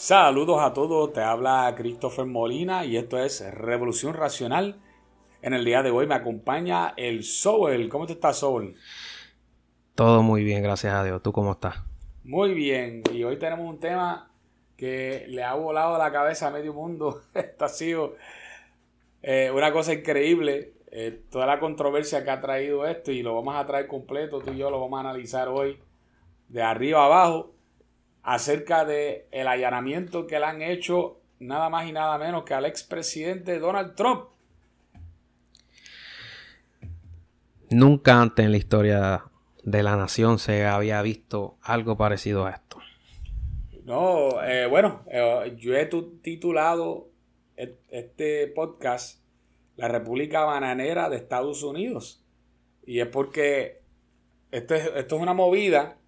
Saludos a todos, te habla Christopher Molina y esto es Revolución Racional. En el día de hoy me acompaña el Soul. ¿Cómo te estás, Soul? Todo muy bien, gracias a Dios. ¿Tú cómo estás? Muy bien, y hoy tenemos un tema que le ha volado la cabeza a medio mundo. Esto ha sido eh, una cosa increíble, eh, toda la controversia que ha traído esto y lo vamos a traer completo, tú y yo lo vamos a analizar hoy de arriba a abajo acerca de el allanamiento que le han hecho nada más y nada menos que al expresidente Donald Trump. Nunca antes en la historia de la nación se había visto algo parecido a esto. No, eh, bueno, eh, yo he titulado este podcast La República Bananera de Estados Unidos. Y es porque esto es, esto es una movida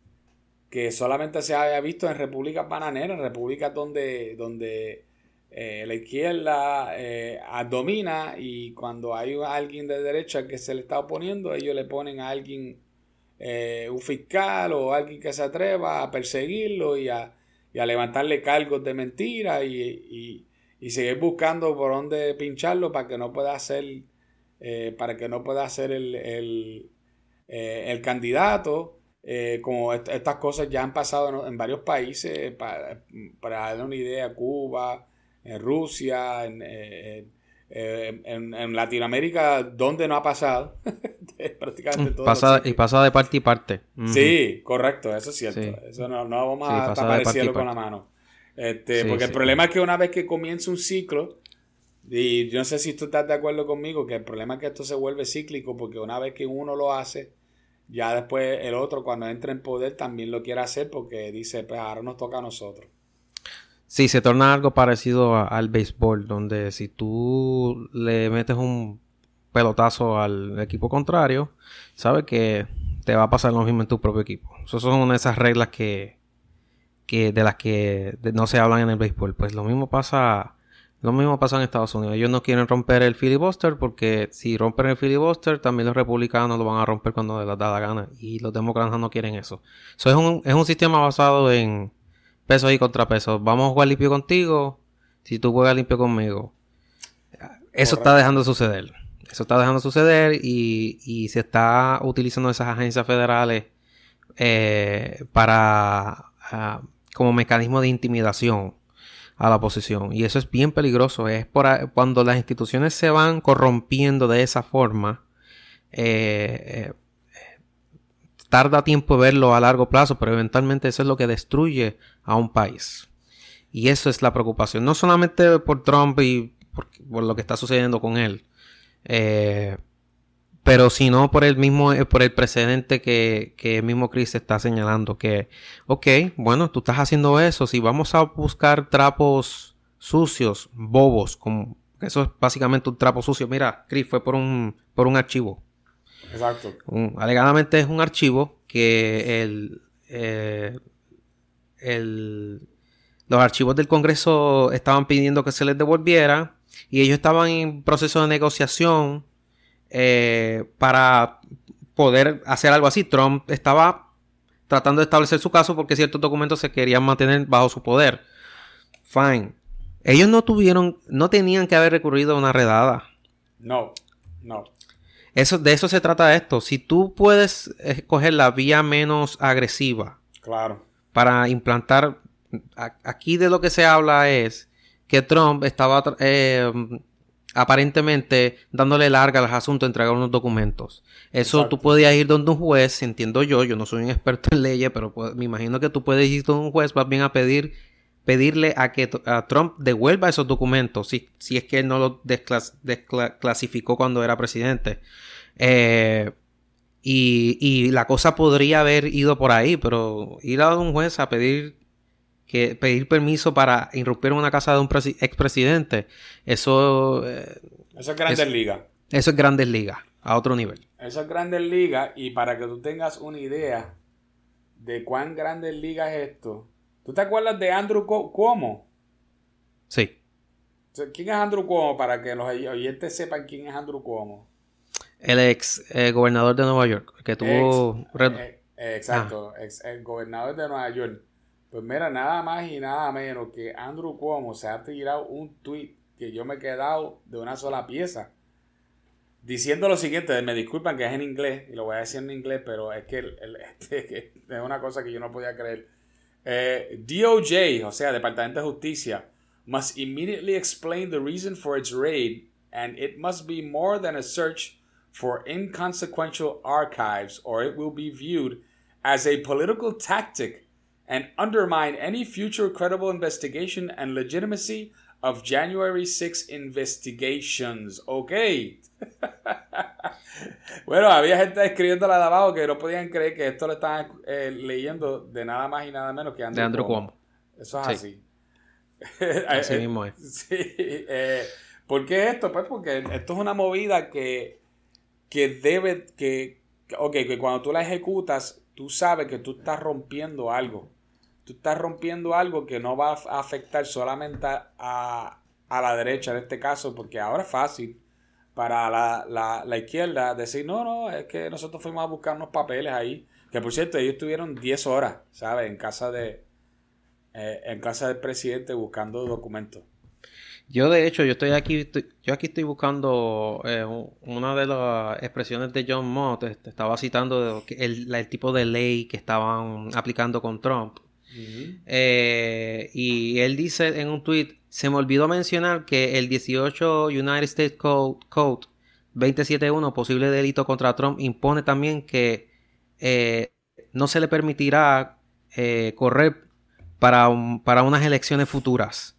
que solamente se había visto en repúblicas bananeras, en repúblicas donde, donde eh, la izquierda eh, domina y cuando hay alguien de derecha que se le está oponiendo, ellos le ponen a alguien, eh, un fiscal o alguien que se atreva a perseguirlo y a, levantarle cargos de mentira y, seguir buscando por dónde pincharlo para que no pueda ser, para que no pueda ser el, el, el candidato. Eh, como estas cosas ya han pasado en, varios países, para, para, darle una idea, Cuba, en Rusia, en, eh, en, Latinoamérica, donde no ha pasado. Prácticamente todo. Pasa, y pasa de parte y parte. Sí, correcto, eso es cierto. Eso no, no vamos a tapar el cielo con la mano. Este, porque el problema es que una vez que comienza un ciclo, y yo no sé si tú estás de acuerdo conmigo, que el problema es que esto se vuelve cíclico, porque una vez que uno lo hace, ya después el otro cuando entra en poder también lo quiere hacer porque dice, pues ahora nos toca a nosotros. Sí, se torna algo parecido al béisbol, donde si tú le metes un pelotazo al equipo contrario, sabes que te va a pasar lo mismo en tu propio equipo. Esas son una de esas reglas que, que de las que no se hablan en el béisbol. Pues lo mismo pasa lo mismo pasa en Estados Unidos. Ellos no quieren romper el filibuster porque si rompen el filibuster, también los republicanos lo van a romper cuando les da la gana. Y los demócratas no quieren eso. Eso es un, es un sistema basado en pesos y contrapesos. Vamos a jugar limpio contigo si tú juegas limpio conmigo. Eso está dejando de suceder. Eso está dejando de suceder y, y se está utilizando esas agencias federales eh, para ah, como mecanismo de intimidación a la oposición. Y eso es bien peligroso. Es por cuando las instituciones se van corrompiendo de esa forma. Eh, eh, tarda tiempo verlo a largo plazo, pero eventualmente eso es lo que destruye a un país. Y eso es la preocupación. No solamente por Trump y por, lo que está sucediendo con él. Eh, pero sino por el mismo, eh, por el precedente que, que el mismo Chris está señalando, que, ok, bueno, tú estás haciendo eso, si vamos a buscar trapos sucios, bobos, como, eso es básicamente un trapo sucio, mira, Chris fue por un, por un archivo. Exacto. alegadamente es un archivo que el, eh, el, los archivos del Congreso estaban pidiendo que se les devolviera y ellos estaban en proceso de negociación eh, para poder hacer algo así. Trump estaba tratando de establecer su caso porque ciertos documentos se querían mantener bajo su poder. Fine. Ellos no tuvieron, no tenían que haber recurrido a una redada. No, no. Eso, de eso se trata esto. Si tú puedes escoger la vía menos agresiva. Claro. Para implantar. Aquí de lo que se habla es que Trump estaba eh, aparentemente dándole larga al asunto, entregar unos documentos. Eso tú podías ir donde un juez, entiendo yo, yo no soy un experto en leyes, pero me imagino que tú puedes ir donde un juez más bien a pedir pedirle a que a Trump devuelva esos documentos si, si es que él no los desclasificó cuando era presidente. Eh, y, y la cosa podría haber ido por ahí, pero ir a un juez a pedir que pedir permiso para irrumpir en una casa de un expresidente, eso... Eh, eso es Grandes Ligas. Eso es Grandes Ligas, a otro nivel. Eso es Grandes Ligas y para que tú tengas una idea de cuán Grandes Ligas es esto, ¿tú te acuerdas de Andrew Cuomo? Sí. ¿Quién es Andrew Cuomo? Para que los oyentes sepan quién es Andrew Cuomo. El ex eh, gobernador de Nueva York, que tuvo... Eh, exacto, ah. ex gobernador de Nueva York Pues mira, nada más y nada menos que Andrew Cuomo se ha tirado un tweet que yo me he quedado de una sola pieza. Diciendo lo siguiente, me disculpan que es en inglés, y lo voy a decir en inglés, pero es que este, es una cosa que yo no podía creer. Eh, DOJ, o sea, Departamento de Justicia, must immediately explain the reason for its raid, and it must be more than a search for inconsequential archives, or it will be viewed as a political tactic and undermine any future credible investigation and legitimacy of January 6 investigations. Ok. bueno, había gente escribiendo de abajo que no podían creer que esto lo estaban eh, leyendo de nada más y nada menos que Andrew, de Andrew Cuomo. Eso es así. así mismo es. Sí. Eh, ¿Por qué esto? Pues porque esto es una movida que, que debe, que, ok, que cuando tú la ejecutas, tú sabes que tú estás rompiendo algo estás rompiendo algo que no va a afectar solamente a, la derecha en este caso, porque ahora es fácil para la, izquierda decir, no, no, es que nosotros fuimos a buscar unos papeles ahí, que por cierto, ellos estuvieron 10 horas, ¿sabes? En casa de, eh, en casa del presidente buscando documentos. Yo de hecho, yo estoy aquí, yo aquí estoy buscando eh, una de las expresiones de John Mott, estaba citando el, el, tipo de ley que estaban aplicando con Trump. Eh, y él dice en un tweet, se me olvidó mencionar que el 18 United States Code, Code 271, posible delito contra Trump, impone también que eh, no se le permitirá eh, correr para, para unas elecciones futuras.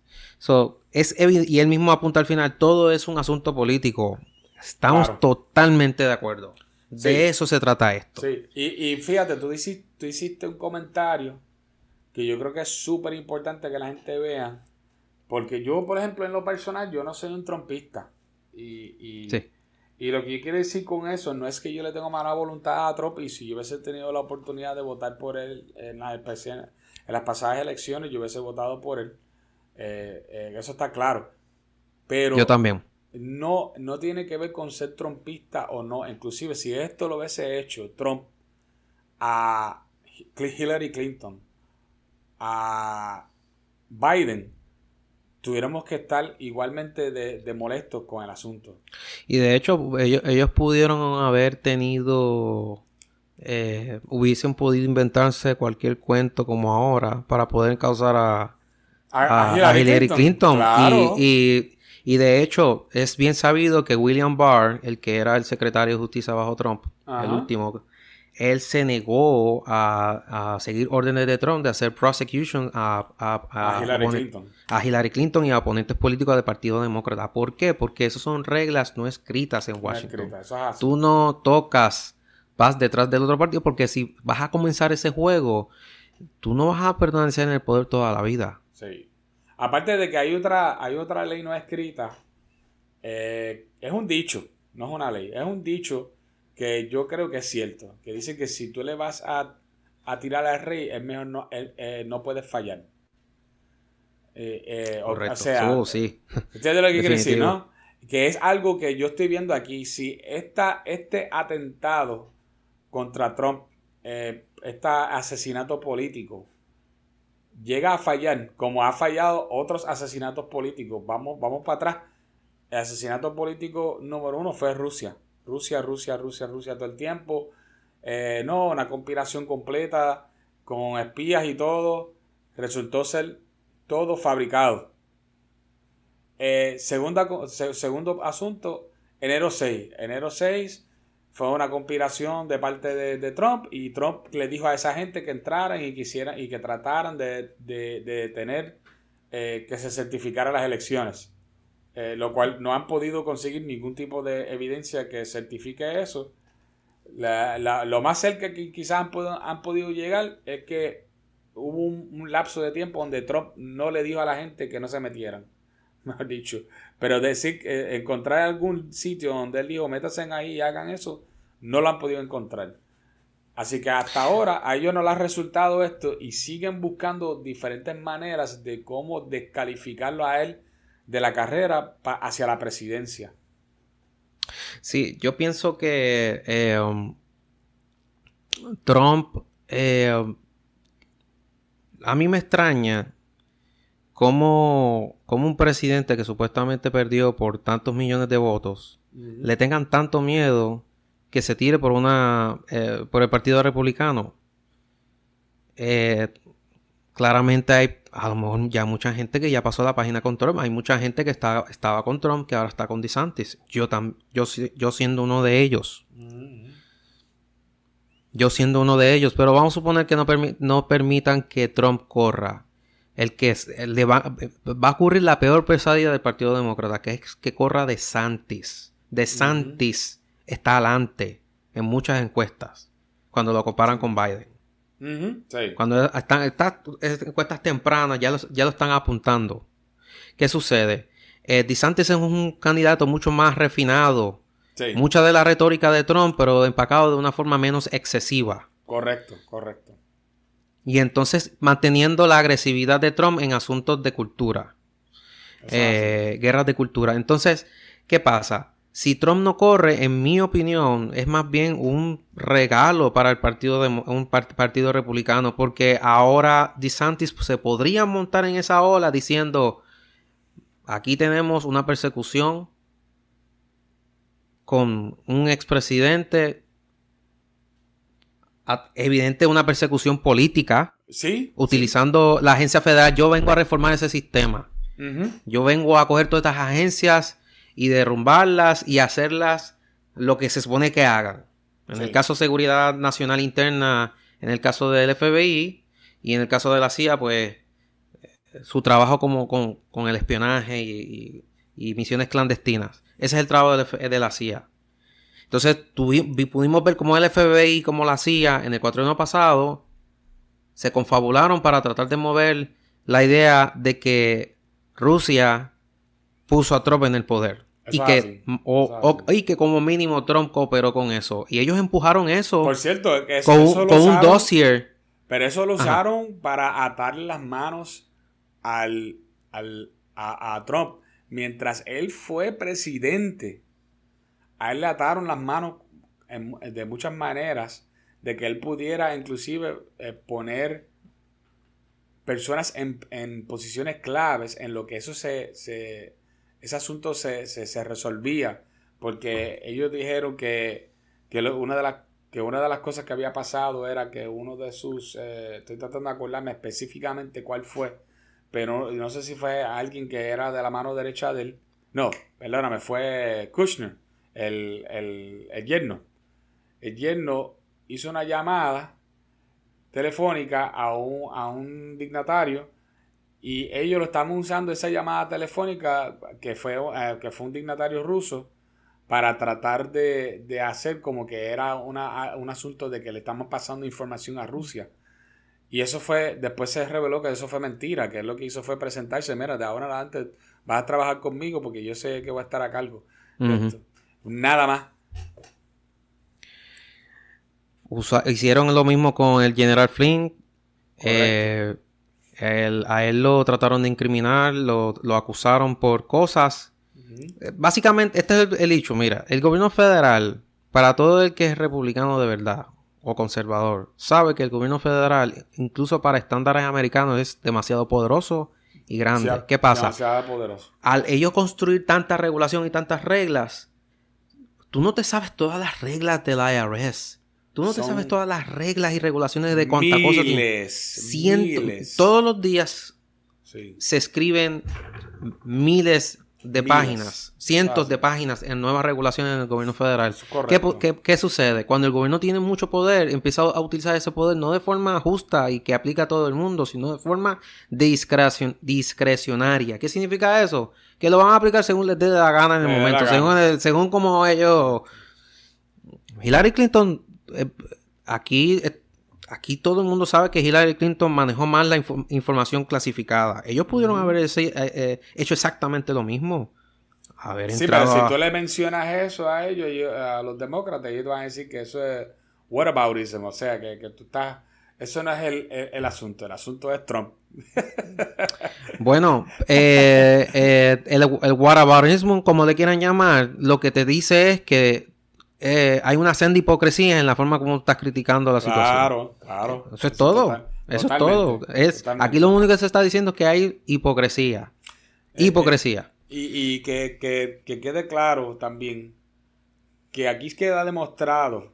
es y él mismo apunta al final, todo es un asunto político. Estamos totalmente de acuerdo. De eso se trata esto. Sí, y, fíjate, tú tú hiciste un comentario que yo creo que es súper importante que la gente vea. Porque yo, por ejemplo, en lo personal, yo no soy un trompista. Y, y, lo que yo quiero decir con eso no es que yo le tengo mala voluntad a Trump y si yo hubiese tenido la oportunidad de votar por él en las, en las pasadas elecciones, yo hubiese votado por él. Eh, eh, eso está claro. Pero yo también. No, no tiene que ver con ser trompista o no. Inclusive si esto lo hubiese hecho Trump a Hillary Clinton a Biden, tuviéramos que estar igualmente de, molestos con el asunto. Y de hecho, ellos, pudieron haber tenido, eh, hubiesen podido inventarse cualquier cuento como ahora para poder causar a, a, Hillary, Clinton. Y, y, de hecho, es bien sabido que William Barr, el que era el secretario de justicia bajo Trump, el último, él se negó a, seguir órdenes de Trump de hacer prosecution a, Hillary Clinton. y a oponentes políticos del Partido Demócrata. ¿Por qué? Porque esas son reglas no escritas en Washington. Tú no tocas, vas detrás del otro partido porque si vas a comenzar ese juego, tú no vas a permanecer en el poder toda la vida. Sí. Aparte de que hay otra, hay otra ley no escrita, eh, es un dicho, no es una ley, es un dicho que yo creo que es cierto, que dice que si tú le vas a, tirar al rey, es mejor no, eh, no puedes fallar. Eh, eh, Correcto. O, sea, oh, sí. Ustedes lo que quieren decir, ¿no? Que es algo que yo estoy viendo aquí. Si esta, este atentado contra Trump, este asesinato político, llega a fallar, como ha fallado otros asesinatos políticos, vamos, vamos para atrás. El asesinato político número uno fue Rusia. Rusia, Rusia, Rusia, Rusia todo el tiempo. Eh, no, una conspiración completa con espías y todo. Resultó ser todo fabricado. Eh, segunda, segundo asunto, enero 6. Enero 6 fue una conspiración de parte de, Trump y Trump le dijo a esa gente que entraran y quisieran y que trataran de, detener eh, que se certificaran las elecciones. Eh, lo cual no han podido conseguir ningún tipo de evidencia que certifique eso. lo más cerca que quizás han, han, podido llegar es que hubo un, lapso de tiempo donde Trump no le dijo a la gente que no se metieran, mejor dicho. Pero decir, eh, encontrar algún sitio donde él dijo, métanse ahí y hagan eso, no lo han podido encontrar. Así que hasta ahora a ellos no les ha resultado esto y siguen buscando diferentes maneras de cómo descalificarlo a él de la carrera hacia la presidencia. Sí, yo pienso que eh, um, Trump, eh, a mí me extraña cómo, cómo un presidente que supuestamente perdió por tantos millones de votos le tengan tanto miedo que se tire por una eh, por el partido republicano. Eh, claramente hay a lo mejor ya mucha gente que ya pasó la página con Trump. Hay mucha gente que está, estaba con Trump que ahora está con DeSantis. Yo, yo, yo siendo uno de ellos. Yo siendo uno de ellos. Pero vamos a suponer que no, no permitan que Trump corra. El que le va, va, a ocurrir la peor pesadilla del Partido Demócrata, que es que corra DeSantis. DeSantis está adelante en muchas encuestas cuando lo comparan con Biden. Cuando están estas encuestas tempranas ya, ya lo están apuntando. ¿Qué sucede? Eh, DeSantis es un candidato mucho más refinado. Mucha de la retórica de Trump, pero empacado de una forma menos excesiva. Correcto, correcto. Y entonces manteniendo la agresividad de Trump en asuntos de cultura. Eh, guerras de cultura. Entonces, ¿qué pasa? Si Trump no corre, en mi opinión, es más bien un regalo para el partido de, un partido republicano, porque ahora DeSantis se podría montar en esa ola diciendo, aquí tenemos una persecución con un expresidente, evidente una persecución política, ¿Sí? utilizando la agencia federal. Yo vengo a reformar ese sistema. Yo vengo a coger todas estas agencias y derrumbarlas y hacerlas lo que se supone que hagan. En el caso de seguridad nacional interna, en el caso del FBI y en el caso de la CIA, pues su trabajo como con, el espionaje y, misiones clandestinas. Ese es el trabajo de, la CIA. Entonces pudimos ver cómo el FBI y como la CIA en el cuatrienio pasado se confabularon para tratar de mover la idea de que Rusia puso a Trump en el poder. y que, y que como mínimo Trump cooperó con eso. Y ellos empujaron eso. Por cierto, eso, con, un dossier. Pero eso lo usaron para atarle las manos al, al a, Trump. Mientras él fue presidente, a él le ataron las manos de muchas maneras de que él pudiera inclusive eh, poner personas en, en, posiciones claves en lo que eso se, se ese asunto se, resolvía porque ellos dijeron que, una de las que una de las cosas que había pasado era que uno de sus, eh, estoy tratando de acordarme específicamente cuál fue, pero no sé si fue alguien que era de la mano derecha de él. No, perdóname, fue Kushner, el, el, el yerno. El yerno hizo una llamada telefónica a un, a un dignatario y ellos lo estaban usando esa llamada telefónica, que fue, eh, que fue un dignatario ruso, para tratar de, hacer como que era una, un asunto de que le estamos pasando información a Rusia. Y eso fue, después se reveló que eso fue mentira, que él lo que hizo fue presentarse, mira, de ahora en adelante vas a trabajar conmigo porque yo sé que voy a estar a cargo. Nada más. hicieron lo mismo con el general Flynn. Eh, a él lo trataron de incriminar, lo, acusaron por cosas. Eh, básicamente, este es el, hecho. Mira, el gobierno federal, para todo el que es republicano de verdad o conservador, sabe que el gobierno federal, incluso para estándares americanos, es demasiado poderoso y grande. ¿Qué pasa? Al ellos construir tanta regulación y tantas reglas, tú no te sabes todas las reglas del IRS. Tú no te sabes todas las reglas y regulaciones de cuánta cosa miles. Todos los días se escriben miles de páginas, cientos de páginas en nuevas regulaciones en el gobierno federal. ¿Qué, qué, sucede? Cuando el gobierno tiene mucho poder, empieza a utilizar ese poder no de forma justa y que aplica a todo el mundo, sino de forma discrecionaria. ¿Qué significa eso? Que lo van a aplicar según les dé la gana en el momento, según, según como ellos... Hillary Clinton aquí, eh, aquí todo el mundo sabe que Hillary Clinton manejó mal la información clasificada. Ellos pudieron haber eh, hecho exactamente lo mismo. Haber sí, pero si tú le mencionas eso a ellos, a los demócratas, ellos van a decir que eso es whataboutism, o sea, que, que tú estás... Eso no es el, el, asunto, el asunto es Trump. bueno, el, el whataboutism, como le quieran llamar, lo que te dice es que eh, hay una senda hipocresía en la forma como estás criticando la situación. Claro, claro. Eso es todo. Eso es todo. Es, aquí lo único que se está diciendo es que hay hipocresía. Eh, hipocresía. y, que, que quede claro también que aquí queda demostrado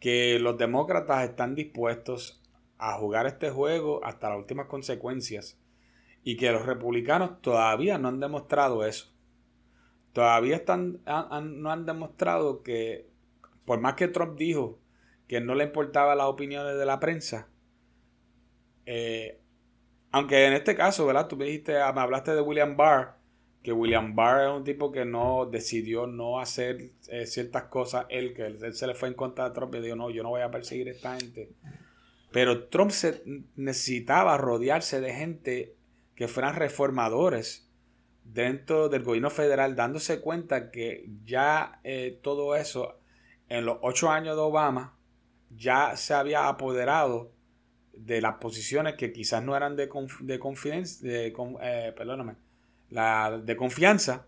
que los demócratas están dispuestos a jugar este juego hasta las últimas consecuencias y que los republicanos todavía no han demostrado eso. Todavía están, no han demostrado que, por más que Trump dijo que no le importaba las opiniones de la prensa, eh, aunque en este caso, ¿verdad? Tú me dijiste, me hablaste de William Barr, que William Barr es un tipo que no decidió no hacer eh, ciertas cosas, él, que él, se le fue en contra de Trump y dijo, no, yo no voy a perseguir a esta gente. Pero Trump se necesitaba rodearse de gente que fueran reformadores dentro del gobierno federal, dándose cuenta que ya eh, todo eso en los ocho años de Obama ya se había apoderado de las posiciones que quizás no eran de, de, de, eh, la, de confianza,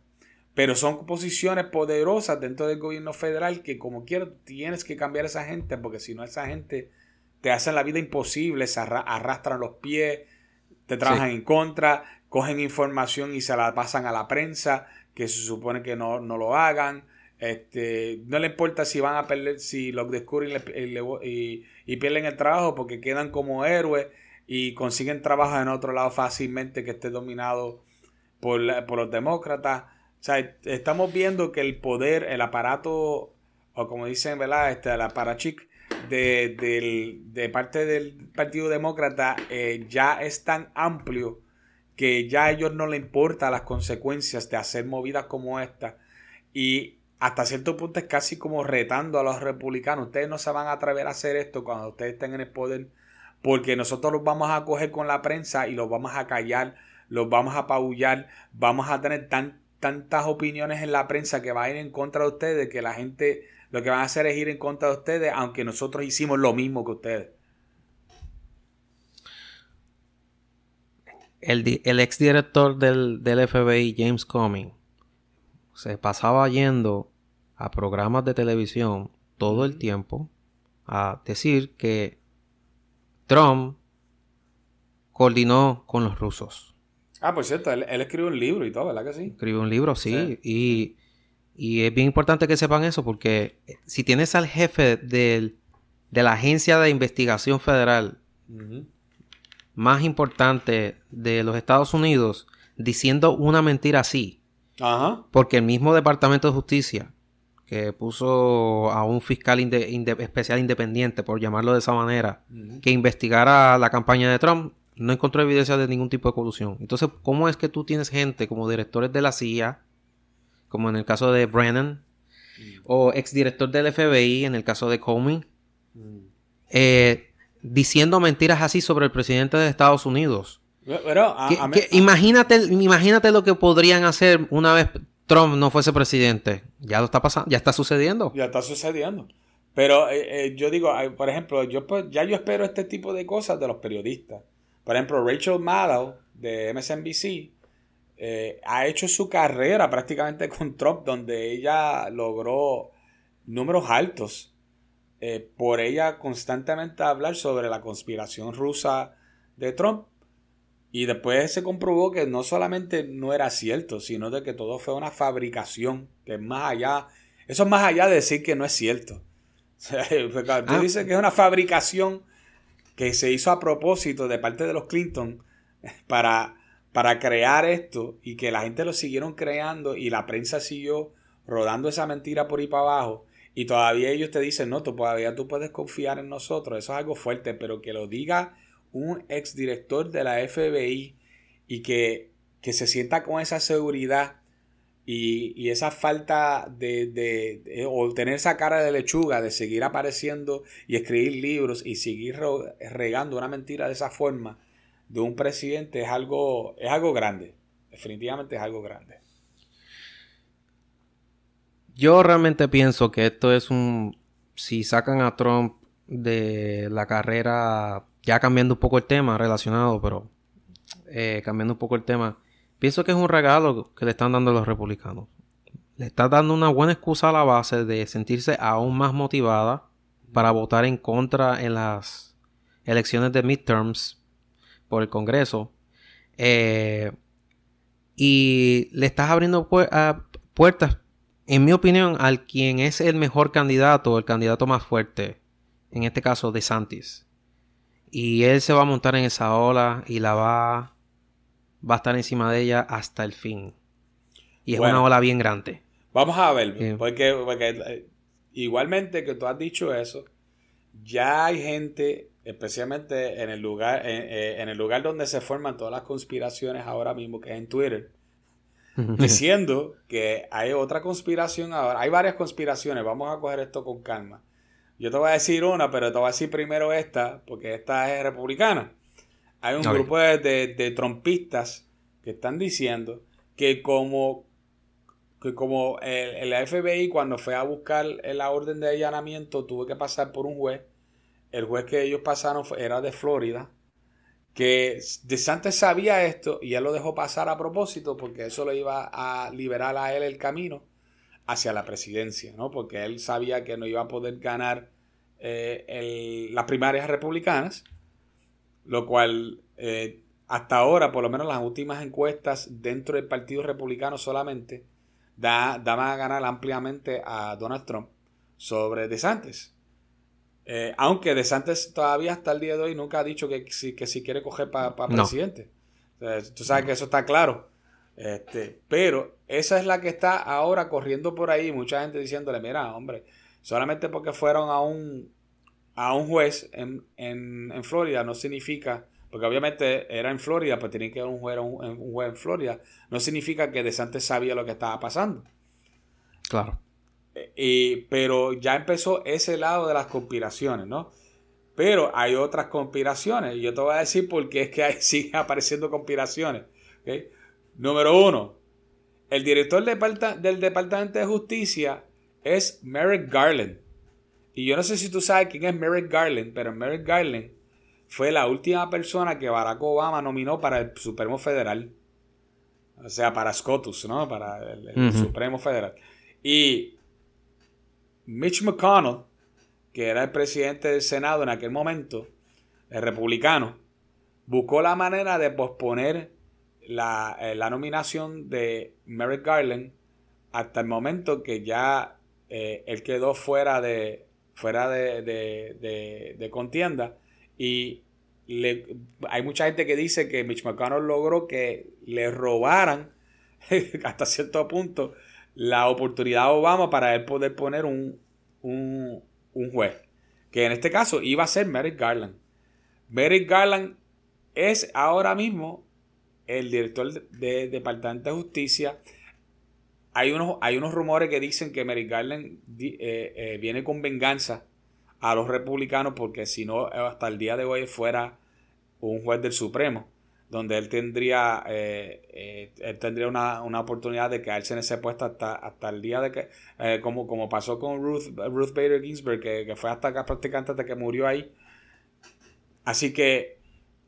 pero son posiciones poderosas dentro del gobierno federal que como quiero tienes que cambiar a esa gente porque si no esa gente te hacen la vida imposible, se arrastran los pies, te trabajan en contra, cogen información y se la pasan a la prensa, que se supone que no, lo hagan. Este, no le importa si van a perder, si lo descubren y, y, pierden el trabajo porque quedan como héroes y consiguen trabajo en otro lado fácilmente que esté dominado por, por los demócratas. O sea, estamos viendo que el poder, el aparato, o como dicen, ¿verdad? Este, el aparachic de, de parte del Partido Demócrata eh, ya es tan amplio que ya a ellos no les importa las consecuencias de hacer movidas como esta. Y hasta cierto punto es casi como retando a los republicanos. Ustedes no se van a atrever a hacer esto cuando ustedes estén en el poder, porque nosotros los vamos a coger con la prensa y los vamos a callar, los vamos a apabullar, vamos a tener tan, tantas opiniones en la prensa que va a ir en contra de ustedes que la gente lo que van a hacer es ir en contra de ustedes, aunque nosotros hicimos lo mismo que ustedes. El, el exdirector del, del FBI, James Comey, se pasaba yendo a programas de televisión todo el tiempo a decir que Trump coordinó con los rusos. Ah, por cierto, él, escribió un libro y todo, ¿verdad que sí? Escribió un libro, sí. Y y es bien importante que sepan eso porque si tienes al jefe de la agencia de investigación federal más importante de los Estados Unidos diciendo una mentira así, porque el mismo Departamento de Justicia que puso a un fiscal especial independiente, por llamarlo de esa manera, que investigara la campaña de Trump, no encontró evidencia de ningún tipo de colusión. Entonces, ¿cómo es que tú tienes gente como directores de la CIA, como en el caso de Brennan, mm. o exdirector del FBI, en el caso de Comey, eh, diciendo mentiras así sobre el presidente de Estados Unidos. Pero, imagínate, imagínate lo que podrían hacer una vez Trump no fuese presidente. Ya lo está pasando, ya está sucediendo. Ya está sucediendo. Pero eh, eh, yo digo, por ejemplo, yo pues, ya yo espero este tipo de cosas de los periodistas. Por ejemplo, Rachel Maddow de MSNBC eh, ha hecho su carrera prácticamente con Trump, donde ella logró números altos eh, por ella constantemente hablar sobre la conspiración rusa de Trump. Y después se comprobó que no solamente no era cierto, sino de que todo fue una fabricación, que es más allá, eso es más allá de decir que no es cierto. Ah. dice que es una fabricación que se hizo a propósito de parte de los Clinton para para crear esto y que la gente lo siguieron creando y la prensa siguió rodando esa mentira por ahí para abajo y todavía ellos te dicen, no, todavía tú puedes confiar en nosotros, eso es algo fuerte, pero que lo diga un exdirector de la FBI y que, que se sienta con esa seguridad y, esa falta de, de, de, o tener esa cara de lechuga de seguir apareciendo y escribir libros y seguir regando una mentira de esa forma, de un presidente es algo, es algo grande. Definitivamente es algo grande. Yo realmente pienso que esto es un... Si sacan a Trump de la carrera, ya cambiando un poco el tema relacionado, pero eh, cambiando un poco el tema, pienso que es un regalo que le están dando los republicanos. Le está dando una buena excusa a la base de sentirse aún más motivada para votar en contra en las elecciones de midterms por el Congreso. Eh, y le estás abriendo puertas, en mi opinión, al quien es el mejor candidato, el candidato más fuerte, en este caso de Santis. Y él se va a montar en esa ola y la va, va a estar encima de ella hasta el fin. Y es una ola bien grande. Vamos a ver, porque, eh, igualmente que tú has dicho eso, ya hay gente, especialmente en el lugar, eh, en, el lugar donde se forman todas las conspiraciones ahora mismo, que es en Twitter, diciendo que hay otra conspiración ahora. Hay varias conspiraciones, vamos a coger esto con calma. Yo te voy a decir una, pero te voy a decir primero esta, porque esta es republicana. Hay un grupo de, de, trompistas que están diciendo que como, que como el, FBI cuando fue a buscar la orden de allanamiento tuvo que pasar por un juez, el juez que ellos pasaron era de Florida, que DeSantis sabía esto y él lo dejó pasar a propósito porque eso le iba a liberar a él el camino hacia la presidencia, ¿no? Porque él sabía que no iba a poder ganar eh, las primarias republicanas, lo cual eh, hasta ahora, por lo menos las últimas encuestas dentro del Partido Republicano solamente, da, daban a ganar ampliamente a Donald Trump sobre DeSantis. Eh, aunque DeSantis todavía hasta el día de hoy nunca ha dicho que si, que si quiere coger para presidente. tú sabes que eso está claro. Este, pero esa es la que está ahora corriendo por ahí. Mucha gente diciéndole, mira, hombre, solamente porque fueron a un, a un juez en, en, Florida no significa, porque obviamente era en Florida, pues tenía que haber un juez, un, juez en Florida, no significa que DeSantis sabía lo que estaba pasando. Claro. Y, pero ya empezó ese lado de las conspiraciones, ¿no? Pero hay otras conspiraciones. Y yo te voy a decir por qué es que hay, siguen apareciendo conspiraciones. Número uno, el director del Departamento de Justicia es Merrick Garland. Y yo no sé si tú sabes quién es Merrick Garland, pero Merrick Garland fue la última persona que Barack Obama nominó para el Supremo Federal. O sea, para SCOTUS, ¿no? Para el, Supremo Federal. Y Mitch McConnell, que era el presidente del Senado en aquel momento, el republicano, buscó la manera de posponer la, eh, nominación de Merrick Garland hasta el momento que ya eh, él quedó fuera de, fuera de, contienda. Y hay mucha gente que dice que Mitch McConnell logró que le robaran hasta cierto punto la oportunidad a Obama para él poder poner un, un, juez. Que en este caso iba a ser Merrick Garland. Merrick Garland es ahora mismo el director del Departamento de Justicia hay unos, hay unos rumores que dicen que Merrick Garland eh, eh, viene con venganza a los republicanos porque si no, hasta el día de hoy fuera un juez del Supremo, donde él tendría, eh, él tendría una, oportunidad de quedarse en ese puesto hasta, hasta el día de que, como, como pasó con Ruth, Ruth Bader Ginsburg, que, fue hasta prácticamente hasta que murió ahí. Así que,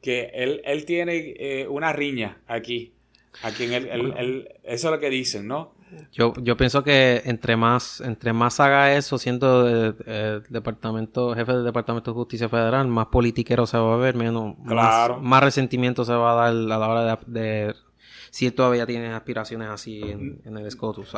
que él, él tiene una riña aquí. Aquí en el, eso es lo que dicen, ¿no? Yo, yo pienso que entre más, entre más haga eso, siendo eh, departamento, jefe del Departamento de Justicia Federal, más politiquero se va a ver, menos, más, resentimiento se va a dar a la hora de, si él todavía tiene aspiraciones así en, el SCOTUS.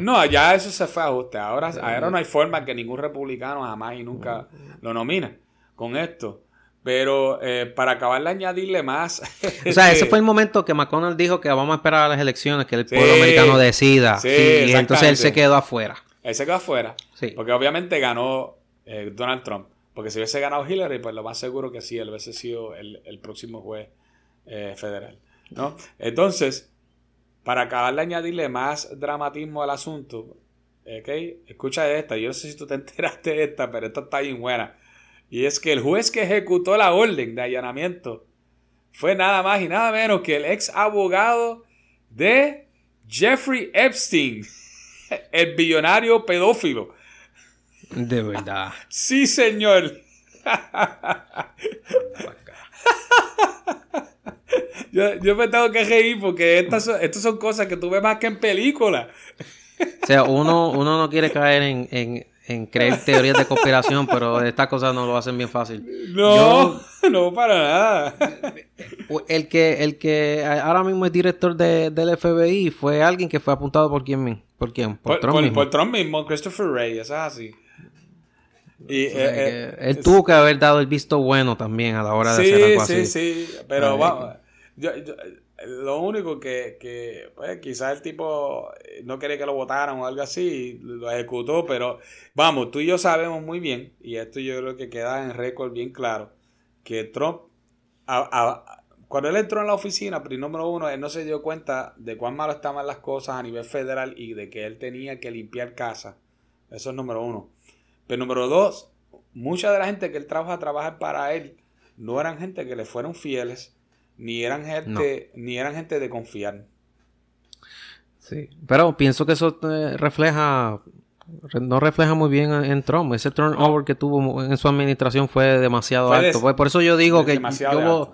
no, ya eso se fue a ajuste. Ahora, ahora no hay forma que ningún republicano jamás y nunca lo nomine con esto. Pero eh, para acabar de añadirle más. o sea, ese fue el momento que McConnell dijo que vamos a esperar a las elecciones, que el pueblo americano decida. Sí, y entonces él se quedó afuera. Él se quedó afuera. Sí. Porque obviamente ganó eh, Donald Trump. Porque si hubiese ganado Hillary, pues lo más seguro que sí, él hubiese sido el, próximo juez eh, federal. ¿no? Entonces, para acabar de añadirle más dramatismo al asunto, ¿okay? escucha esta. Yo no sé si tú te enteraste de esta, pero esta está bien buena. Y es que el juez que ejecutó la orden de allanamiento fue nada más y nada menos que el ex abogado de Jeffrey Epstein, el billonario pedófilo. De verdad. sí, señor. yo, me tengo que reír porque estas son, son cosas que tú ves más que en películas. o sea, uno, uno no quiere caer en, en creer teorías de conspiración, pero estas cosas no lo hacen bien fácil. No, no para nada. El que, el que ahora mismo es director de, del FBI fue alguien que fue apuntado por quién, por quién, por, Trump mismo. Por Trump mismo, Christopher Wray, eso es así. Y, eh, eh, él tuvo que haber dado el visto bueno también a la hora de hacer algo así. Sí, sí, pero vamos, yo, lo único que, que pues, quizás el tipo eh, no quería que lo votaran o algo así, lo ejecutó, pero vamos, tú y yo sabemos muy bien, y esto yo creo que queda en récord bien claro, que Trump, cuando él entró en la oficina, número uno, él no se dio cuenta de cuán mal estaban las cosas a nivel federal y de que él tenía que limpiar casa. Eso es número uno. Pero número dos, mucha de la gente que él trabaja a trabajar para él no eran gente que le fueron fieles ni eran gente, ni eran gente de confiar. Sí, pero pienso que eso eh, refleja, no refleja muy bien en Trump. Ese turnover que tuvo en su administración fue demasiado alto. Pues por eso yo digo que yo,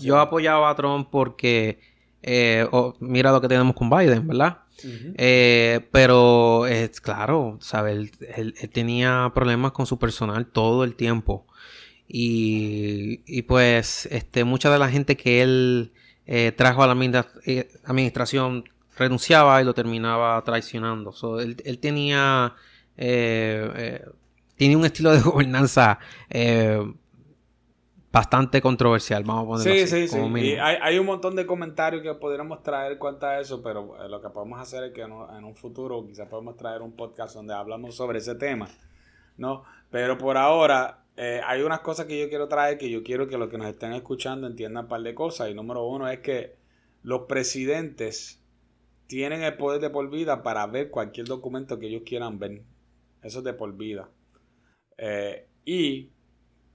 yo apoyaba a Trump porque, eh, mira lo que tenemos con Biden, ¿verdad? Eh, pero es claro, ¿sabes? él, tenía problemas con su personal todo el tiempo. Y, pues este, mucha de la gente que él eh, trajo a la eh, administración renunciaba y lo terminaba traicionando. él, tenía, eh, tenía un estilo de gobernanza bastante controversial, vamos a ponerlo sí, Sí, sí, Y hay, un montón de comentarios que podríamos traer cuenta de eso, pero lo que podemos hacer es que en un futuro quizás podemos traer un podcast donde hablamos sobre ese tema, ¿no? Pero por ahora eh, hay unas cosas que yo quiero traer que yo quiero que los que nos estén escuchando entiendan un par de cosas. Y número uno es que los presidentes tienen el poder de por vida para ver cualquier documento que ellos quieran ver. Eso es de por vida. Eh, y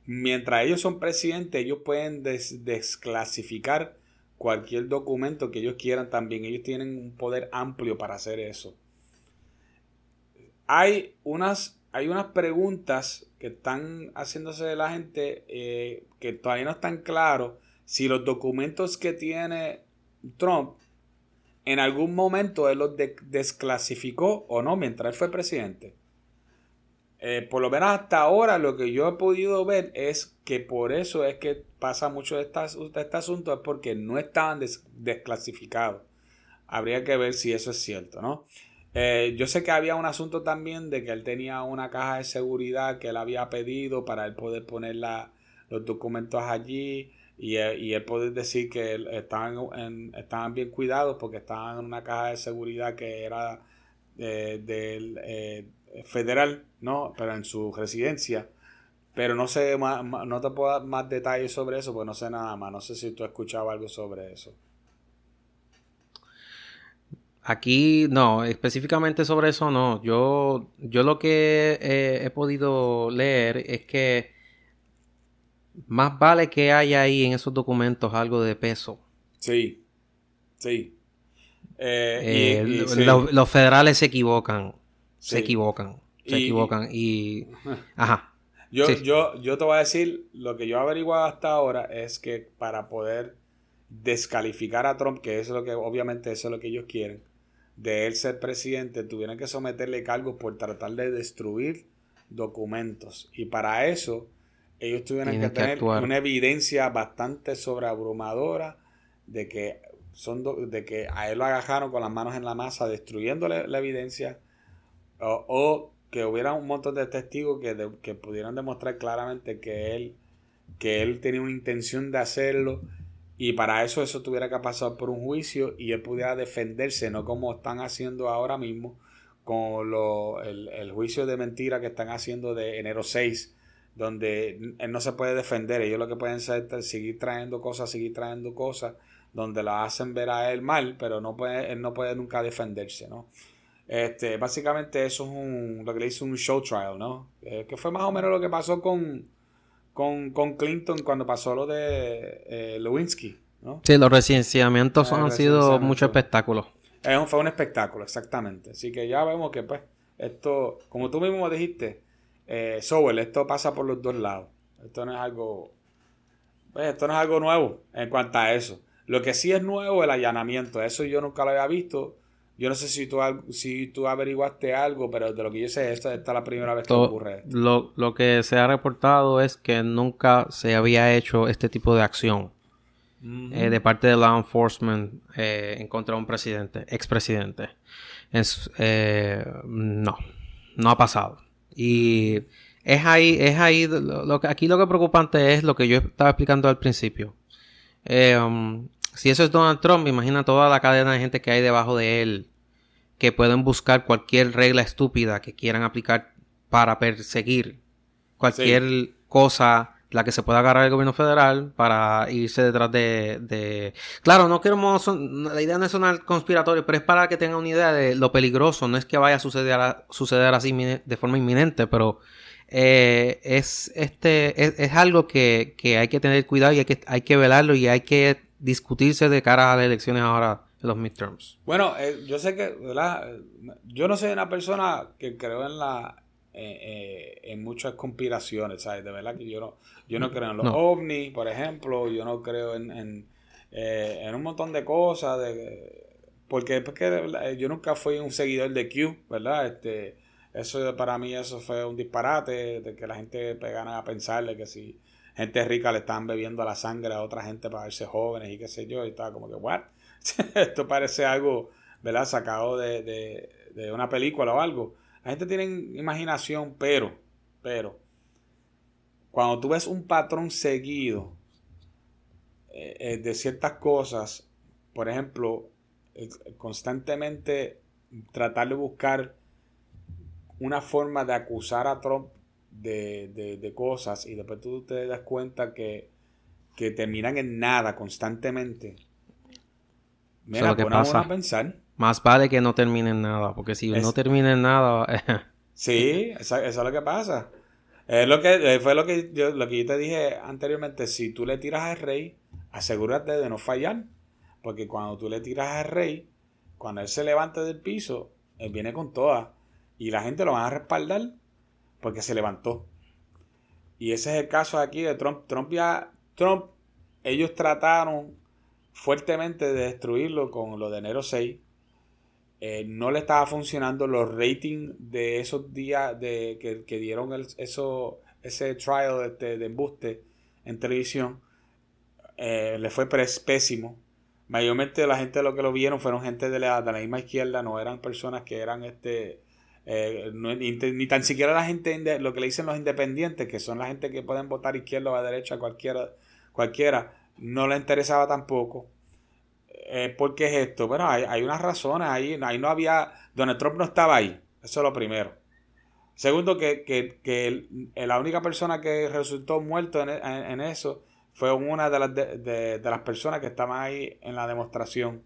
mientras ellos son presidentes, ellos pueden desclasificar cualquier documento que ellos quieran también. Ellos tienen un poder amplio para hacer eso. Hay unas hay unas preguntas que están haciéndose de la gente eh, que todavía no están claros si los documentos que tiene Trump en algún momento él los desclasificó o no mientras él fue presidente. Eh, por lo menos hasta ahora lo que yo he podido ver es que por eso es que pasa mucho de, de este asunto, es porque no estaban desclasificados. Habría que ver si eso es cierto, ¿no? Eh, yo sé que había un asunto también de que él tenía una caja de seguridad que él había pedido para él poder poner los documentos allí y, eh, y él poder decir que estaban, estaban bien cuidados porque estaban en una caja de seguridad que era eh, del federal, ¿no? Pero en su residencia. Pero no sé, más, no te puedo dar más detalles sobre eso, pues no sé nada más. No sé si tú has escuchado algo sobre eso. Aquí no, específicamente sobre eso no. Yo, yo lo que he podido leer es que más vale que haya ahí en esos documentos algo de peso. Sí, sí. Eh, eh, los federales se equivocan, se equivocan, se equivocan y... Ajá. Yo, yo, yo te voy a decir, lo que yo he averiguado hasta ahora es que para poder descalificar a Trump, que eso es lo que obviamente eso es lo que ellos quieren, de él ser presidente, tuvieron que someterle cargos por tratar de destruir documentos. Y para eso, ellos tuvieron que, tener una evidencia bastante sobreabrumadora de que, son de que a él lo agajaron con las manos en la masa, destruyéndole la evidencia, o, que hubiera un montón de testigos que, que pudieran demostrar claramente que él, que él tenía una intención de hacerlo y para eso eso tuviera que pasar por un juicio y él pudiera defenderse, no como están haciendo ahora mismo con lo, el, juicio de mentira que están haciendo de enero 6, donde él no se puede defender, ellos lo que pueden hacer es seguir trayendo cosas, seguir trayendo cosas, donde la hacen ver a él mal, pero no puede, él no puede nunca defenderse, ¿no? Este, básicamente eso es un, lo que le hizo un show trial, ¿no? Eh, que fue más o menos lo que pasó con, con, Clinton cuando pasó lo de eh, Lewinsky. ¿no? Sí, los residenciamientos han sido mucho espectáculo. fue un espectáculo, exactamente. Así que ya vemos que, pues, esto, como tú mismo dijiste, eh, Sowell, esto pasa por los dos lados. Esto no es algo. Pues, esto no es algo nuevo en cuanto a eso. Lo que sí es nuevo es el allanamiento. Eso yo nunca lo había visto Yo no sé si tú, si tú averiguaste algo, pero de lo que yo sé, esta, esta es la primera vez que ocurre Lo, lo que se ha reportado es que nunca se había hecho este tipo de acción eh, de parte de law enforcement eh, en contra de un presidente, expresidente. Es, eh, no, no ha pasado. Y es ahí, es ahí, lo, aquí lo que es preocupante es lo que yo estaba explicando al principio. Um, si eso es Donald Trump, imagina toda la cadena de gente que hay debajo de él que pueden buscar cualquier regla estúpida que quieran aplicar para perseguir cualquier cosa la que se pueda agarrar el gobierno federal para irse detrás de, claro no queremos la idea no es sonar conspiratorio pero es para que tengan una idea de lo peligroso no es que vaya a suceder, a, suceder así de forma inminente pero eh, es este es, algo que, que, hay que tener cuidado y hay que hay que velarlo y hay que discutirse de cara a las elecciones ahora de los midterms. Bueno, eh, yo sé que, ¿verdad? Yo no soy una persona que creo en la eh, eh, en muchas conspiraciones, ¿sabes? De verdad que yo no, yo no creo en los ovnis, por ejemplo, yo no creo en, en, en un montón de cosas, de, porque, porque yo nunca fui un seguidor de Q, ¿verdad? Este, eso para mí eso fue un disparate, de que la gente pegara a pensarle que si gente rica le están bebiendo la sangre a otra gente para verse jóvenes y qué sé yo, y estaba como que, ¿what? Esto parece algo, ¿verdad? Sacado de, de, una película o algo. La gente tiene imaginación, pero, pero, cuando tú ves un patrón seguido eh, eh, de ciertas cosas, por ejemplo, constantemente tratar de buscar una forma de acusar a Trump de, cosas y después tú te das cuenta que, que terminan en nada constantemente. Mira, que pasa. pensar. Más vale que no termine en nada, porque si no termina en nada... sí, eso, es lo que pasa. Es lo que, eh, fue lo que, yo, lo que yo te dije anteriormente, si tú le tiras al rey, asegúrate de no fallar, porque cuando tú le tiras al rey, cuando él se levante del piso, él viene con todas y la gente lo va a respaldar porque se levantó. Y ese es el caso aquí de Trump. Trump ya, Trump, ellos trataron fuertemente de destruirlo con lo de enero 6. Eh, no le estaba funcionando los ratings de esos días de, que, dieron eso, ese trial de, de, embuste en televisión. Eh, le fue pésimo. Mayormente la gente lo que lo vieron fueron gente de la, de la misma izquierda, no eran personas que eran este eh, ni, tan siquiera la gente, lo que le dicen los independientes, que son la gente que pueden votar izquierda o a derecha, cualquiera, cualquiera, no le interesaba tampoco. Eh, ¿Por qué es esto? Bueno, hay, hay unas razones, ahí, ahí no había, Donald Trump no estaba ahí, eso es lo primero. Segundo, que, que, la única persona que resultó muerto en, eso fue una de las, de las personas que estaban ahí en la demostración.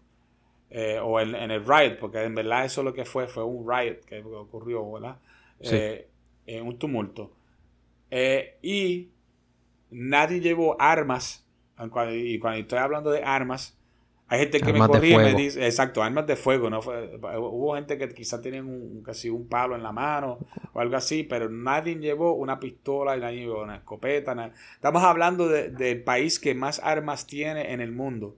Eh, o en, el riot, porque en verdad eso lo que fue fue un riot que ocurrió, ¿verdad? Eh, un tumulto. Eh, y nadie llevó armas, y cuando estoy hablando de armas, hay gente que me corría y me dice, exacto, armas de fuego, ¿no? hubo gente que quizás tenían un, casi un palo en la mano o algo así, pero nadie llevó una pistola y nadie llevó una escopeta. Estamos hablando del país que más armas tiene en el mundo.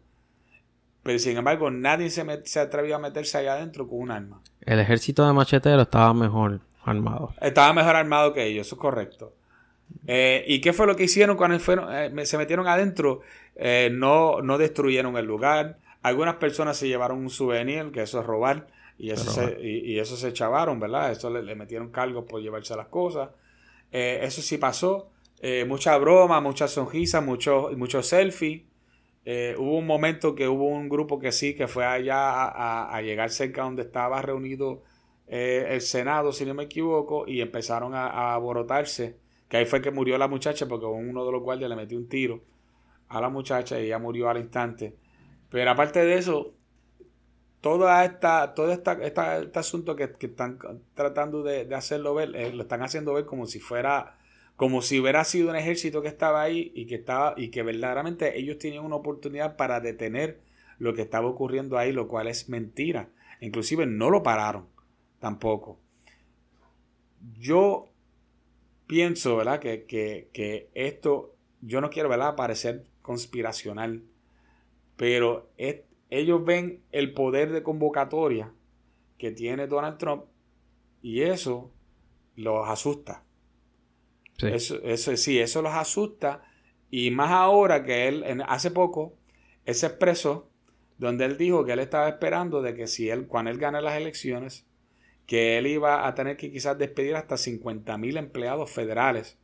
Pero sin embargo, nadie se, se atrevió a meterse allá adentro con un arma. El ejército de machetero estaba mejor armado. Estaba mejor armado que ellos, eso es correcto. Eh, ¿Y qué fue lo que hicieron cuando fueron, eh, se metieron adentro? Eh, no, no destruyeron el lugar. Algunas personas se llevaron un souvenir, que eso es robar, y eso, se, y, eso se chavaron, ¿verdad? Eso le, metieron cargos por llevarse las cosas. eso sí pasó. mucha broma, muchas sonrisas, muchos mucho selfies. Hubo un momento que hubo un grupo que sí, que fue allá a, llegar cerca donde estaba reunido el Senado, si no me equivoco, y empezaron a, a, aborotarse. Que ahí fue que murió la muchacha porque uno de los guardias le metió un tiro a la muchacha y ella murió al instante. Pero aparte de eso, toda esta, todo esta, este asunto que, están tratando de, hacerlo ver, eh, lo están haciendo ver como si fuera como si hubiera sido un ejército que estaba ahí y que estaba y que verdaderamente ellos tenían una oportunidad para detener lo que estaba ocurriendo ahí, lo cual es mentira. Inclusive no lo pararon tampoco. Yo pienso, ¿verdad? Que, que, esto, yo no quiero, ¿verdad? Parecer conspiracional, pero ellos ven el poder de convocatoria que tiene Donald Trump y eso los asusta. Sí. Eso, eso, sí, eso los asusta. Y más ahora que él, hace poco, él se expresó donde él dijo que él estaba esperando de que si él, cuando él gane las elecciones, que él iba a tener que quizás despedir hasta 50 mil empleados federales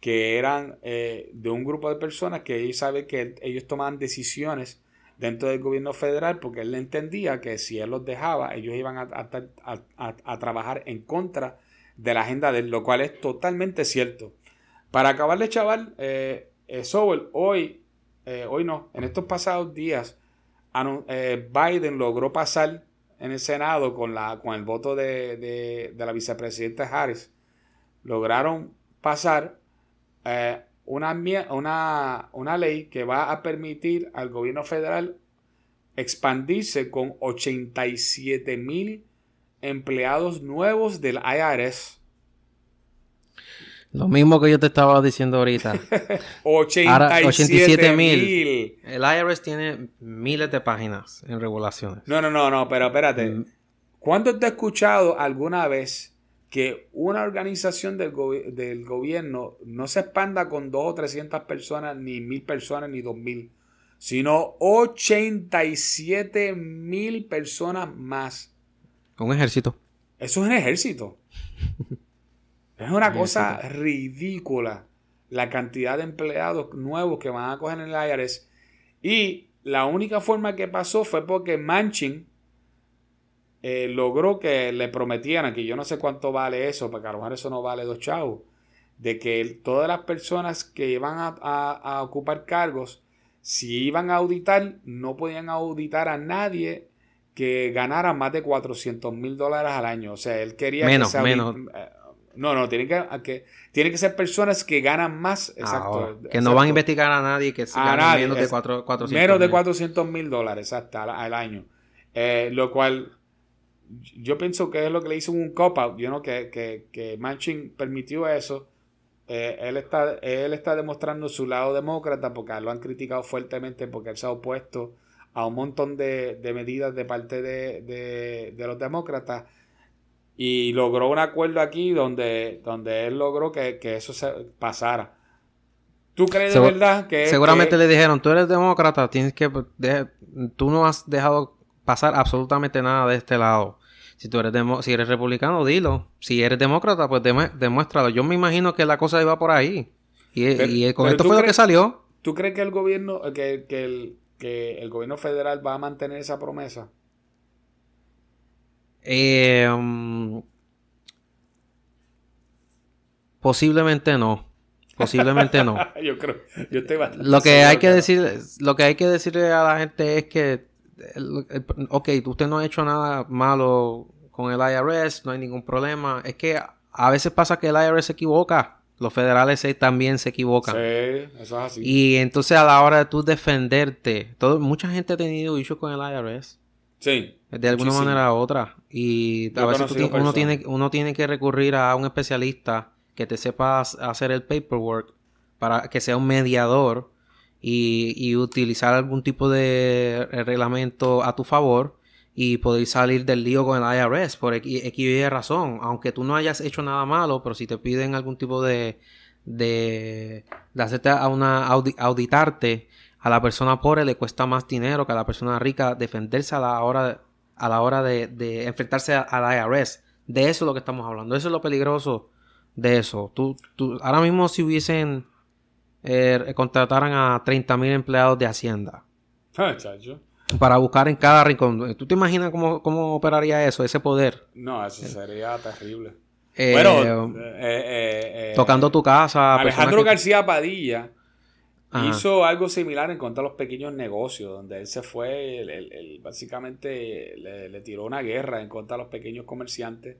que eran eh, de un grupo de personas que ellos saben que ellos tomaban decisiones dentro del gobierno federal porque él entendía que si él los dejaba ellos iban a, trabajar en contra de la agenda de él, lo cual es totalmente cierto. Para acabarle, chaval, eh, eh hoy, eh, hoy no, en estos pasados días, Biden logró pasar en el Senado con, la, con el voto de, de, la vicepresidenta Harris. Lograron pasar eh, una, una, una ley que va a permitir al gobierno federal expandirse con 87 mil empleados nuevos del IRS. Lo mismo que yo te estaba diciendo ahorita. 87 mil. El IRS tiene miles de páginas en regulaciones. No, no, no, no, pero espérate. Mm. ¿Cuándo te has escuchado alguna vez que una organización del, del, gobierno no se expanda con dos o trescientas personas, ni mil personas, ni dos mil, sino 87 mil personas más. Un ejército. Eso es un ejército. es una cosa ridícula la cantidad de empleados nuevos que van a coger en el IRS. Y la única forma que pasó fue porque Manchin, eh, logró que le prometieran, que yo no sé cuánto vale eso, porque a lo mejor eso no vale dos chavos, de que todas las personas que iban a, ocupar cargos, si iban a auditar, no podían auditar a nadie que ganara más de 400 mil dólares al año. O sea, él quería menos, que menos. No, no, tienen que, que, tienen que ser personas que ganan más. Exacto. que no van a investigar a nadie que gane menos de 400 Menos de 400 mil dólares, exacto, al, año. Eh, lo cual yo pienso que es lo que le hizo un cop-out, you know, que, que, que Manchin permitió eso. Eh, él, está, él está demostrando su lado demócrata porque lo han criticado fuertemente porque él se ha opuesto a un montón de, medidas de parte de, los demócratas y logró un acuerdo aquí donde, donde él logró que, eso se pasara. ¿Tú crees de verdad que... Seguramente le dijeron, tú eres demócrata, tienes que... tú no has dejado pasar absolutamente nada de este lado. Si tú eres, si eres republicano, dilo. Si eres demócrata, pues demuéstralo. Yo me imagino que la cosa iba por ahí. Y, con esto fue lo que salió. ¿Tú crees que el gobierno, que, el, que el gobierno federal va a mantener esa promesa? Eh, um, posiblemente no. Posiblemente no. yo creo, yo estoy bastante lo que hay que decir, lo que hay que decirle a la gente es que ok, usted no ha hecho nada malo con el IRS, no hay ningún problema. Es que a veces pasa que el IRS se equivoca. Los federales también se equivocan. Sí, eso es así. Y entonces a la hora de tú defenderte, todo, mucha gente ha tenido issues con el IRS. Sí. De alguna manera u otra. Y a veces uno, tiene, uno tiene que recurrir a un especialista que te sepa hacer el paperwork para que sea un mediador y, utilizar algún tipo de reglamento a tu favor y poder salir del lío con el IRS por X, razón. Aunque tú no hayas hecho nada malo, pero si te piden algún tipo de, de, de hacerte a una auditarte, a la persona pobre le cuesta más dinero que a la persona rica defenderse a la hora, a la hora de, de enfrentarse al IRS. De eso es lo que estamos hablando. Eso es lo peligroso de eso. Tú, tú, ahora mismo si hubiesen eh, contrataran a 30.000 empleados de Hacienda. Ah, para buscar en cada rincón. ¿Tú te imaginas cómo, cómo operaría eso, ese poder? No, eso sería terrible. Eh, bueno, eh, tocando tu casa. Alejandro García Padilla hizo algo similar en cuanto a los pequeños negocios, donde él se fue, él, básicamente le, tiró una guerra en contra de los pequeños comerciantes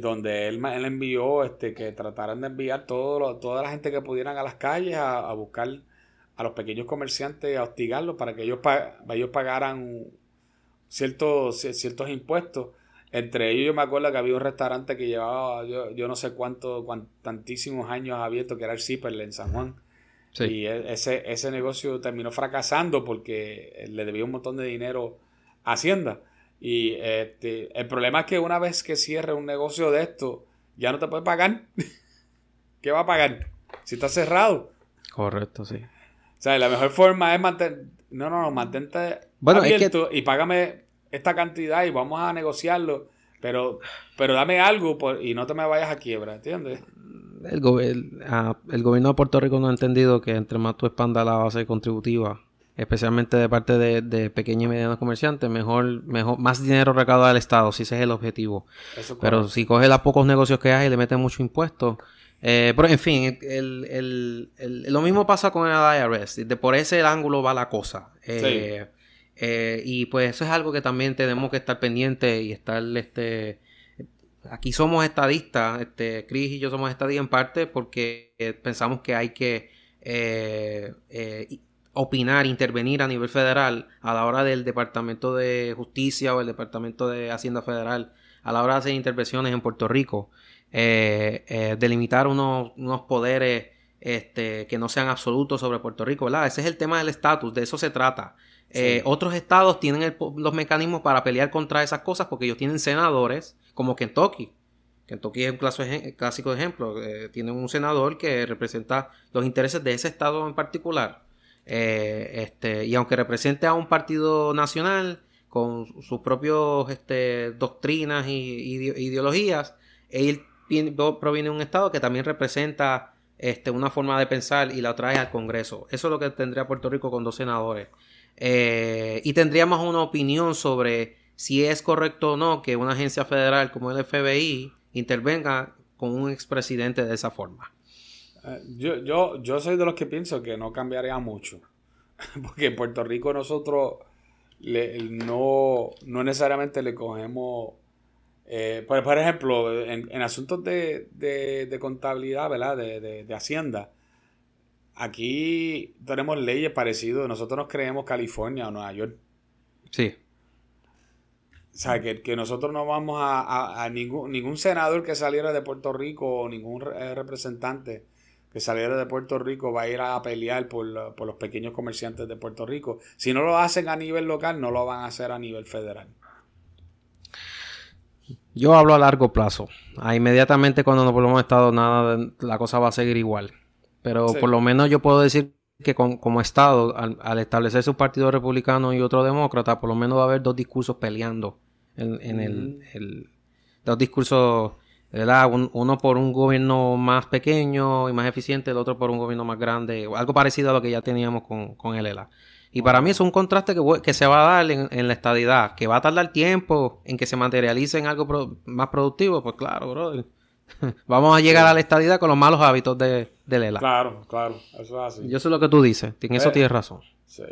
donde él, él envió este, que trataran de enviar todo toda la gente que pudieran a las calles a, buscar a los pequeños comerciantes, a hostigarlos para que ellos, ellos pagaran ciertos, ciertos impuestos. Entre ellos yo me acuerdo que había un restaurante que llevaba yo, yo no sé cuánto, tantísimos años abierto, que era el Zipperle en San Juan. Y e, ese, ese negocio terminó fracasando porque le debía un montón de dinero a Hacienda. Y este, el problema es que una vez que cierre un negocio de esto, ya no te puede pagar. ¿Qué va a pagar? Si está cerrado. Correcto, sí. O sea, la mejor forma es mantener. No, no, no, mantente abierto y págame esta cantidad y vamos a negociarlo. Pero, pero dame algo y no te me vayas a quiebra, ¿entiendes? El, ah, el, gobierno de Puerto Rico no ha entendido que entre más tú expandas la base contributiva, especialmente de parte de, pequeños y medianos comerciantes, mejor, mejor, más dinero recauda el Estado, si ese es el objetivo. pero si coges los pocos negocios que hay y le metes mucho impuesto, eh, pero en fin, lo mismo pasa con el IRS. De por ese ángulo va la cosa. Eh, eh, y pues eso es algo que también tenemos que estar pendientes y estar este aquí somos estadistas, este, Chris y yo somos estadistas en parte porque pensamos que hay que opinar, intervenir a nivel federal a la hora del Departamento de Justicia o el Departamento de Hacienda Federal a la hora de hacer intervenciones en Puerto Rico eh, eh, delimitar unos, poderes este, que no sean absolutos sobre Puerto Rico, ¿verdad? Ese es el tema del estatus, de eso se trata. Eh, otros estados tienen los mecanismos para pelear contra esas cosas porque ellos tienen senadores como Kentucky. Kentucky es un clásico ejemplo. tienen un senador que representa los intereses de ese estado en particular. este, y aunque represente a un partido nacional con sus propias este, doctrinas y ideologías, él proviene de un Estado que también representa este, una forma de pensar y la trae al Congreso. Eso es lo que tendría Puerto Rico con dos senadores. Eh, y tendríamos una opinión sobre si es correcto o no que una agencia federal como el FBI intervenga con un expresidente de esa forma. Eh, yo, yo, yo soy de los que pienso que no cambiaría mucho. Porque en Puerto Rico nosotros no, no necesariamente le cogemos eh, por, ejemplo, en, asuntos de, contabilidad, ¿verdad? De, Hacienda, aquí tenemos leyes parecidas. Nosotros nos creemos California o Nueva York. Sí. O sea, que, nosotros no vamos a, ningún, ningún senador que saliera de Puerto Rico o ningún eh, representante que saliera de Puerto Rico va a ir a pelear por, por los pequeños comerciantes de Puerto Rico. Si no lo hacen a nivel local, no lo van a hacer a nivel federal. Yo hablo a largo plazo. A inmediatamente cuando no volvamos a Estado, nada, la cosa va a seguir igual. Pero por lo menos yo puedo decir que como Estado, al, establecer su partido republicano y otro demócrata, por lo menos va a haber dos discursos peleando en, el, mm. dos discursos, ¿verdad? uno por un gobierno más pequeño y más eficiente, el otro por un gobierno más grande, algo parecido a lo que ya teníamos con, con el ELA. Y para mí es un contraste que, se va a dar en, la estadidad, que va a tardar tiempo en que se materialice en algo más productivo, pues claro, brother. Vamos a llegar a la estadidad con los malos hábitos de, Lela. Claro, claro, eso es así. Yo sé lo que tú dices, en eso eh, tienes razón. Sí.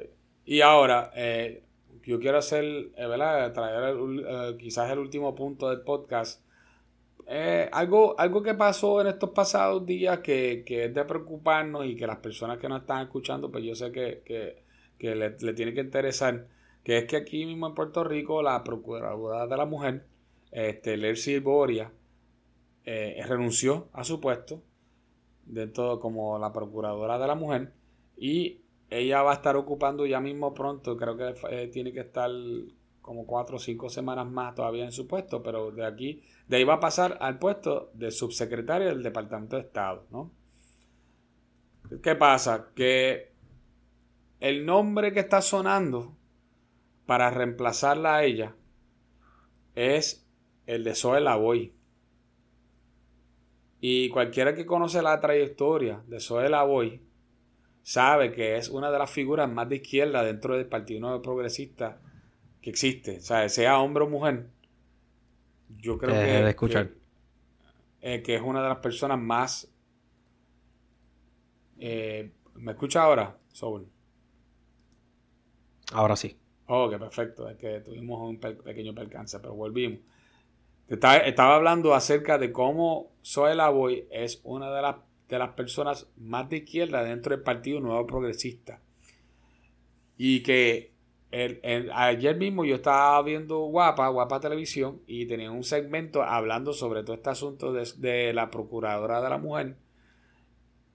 Y ahora, eh, yo quiero hacer, eh, ¿verdad? Traer quizás el último punto del podcast. algo, algo que pasó en estos pasados días que, que, es de preocuparnos y que las personas que nos están escuchando, pues yo sé que, que que le, tiene que interesar, que es que aquí mismo en Puerto Rico la Procuradora de la Mujer, este, Lercy Boria, eh, renunció a su puesto dentro como la Procuradora de la Mujer y ella va a estar ocupando ya mismo pronto, creo que eh, tiene que estar como cuatro o cinco semanas más todavía en su puesto, pero de aquí, de ahí va a pasar al puesto de subsecretaria del Departamento de Estado, ¿no? ¿Qué pasa? Que el nombre que está sonando para reemplazarla a ella es el de Zoe Lavoy. Y cualquiera que conoce la trayectoria de Zoe Lavoy sabe que es una de las figuras más de izquierda dentro del Partido Nuevo Progresista que existe. O sea, sea hombre o mujer. Yo creo que, escuchar. Eh, que, es una de las personas más... Eh, ¿Me escucha ahora, Soul? Ahora sí. Ok, perfecto. Es que tuvimos un pequeño percance, pero volvimos. Estaba, hablando acerca de cómo Zoe Lavoy es una de las, de las personas más de izquierda dentro del Partido Nuevo Progresista. Y que ayer mismo yo estaba viendo Guapa, Guapa Televisión, y tenía un segmento hablando sobre todo este asunto de, de la Procuradora de la Mujer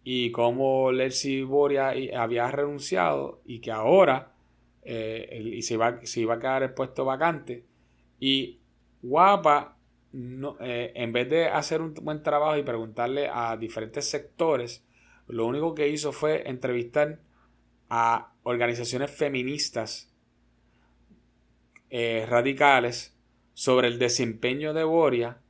y cómo Lercy Boria había renunciado y que ahora eh, y se iba, a quedar el puesto vacante Y Guapa, no, eh, en vez de hacer un buen trabajo y preguntarle a diferentes sectores, lo único que hizo fue entrevistar a organizaciones feministas eh, radicales sobre el desempeño de Boria.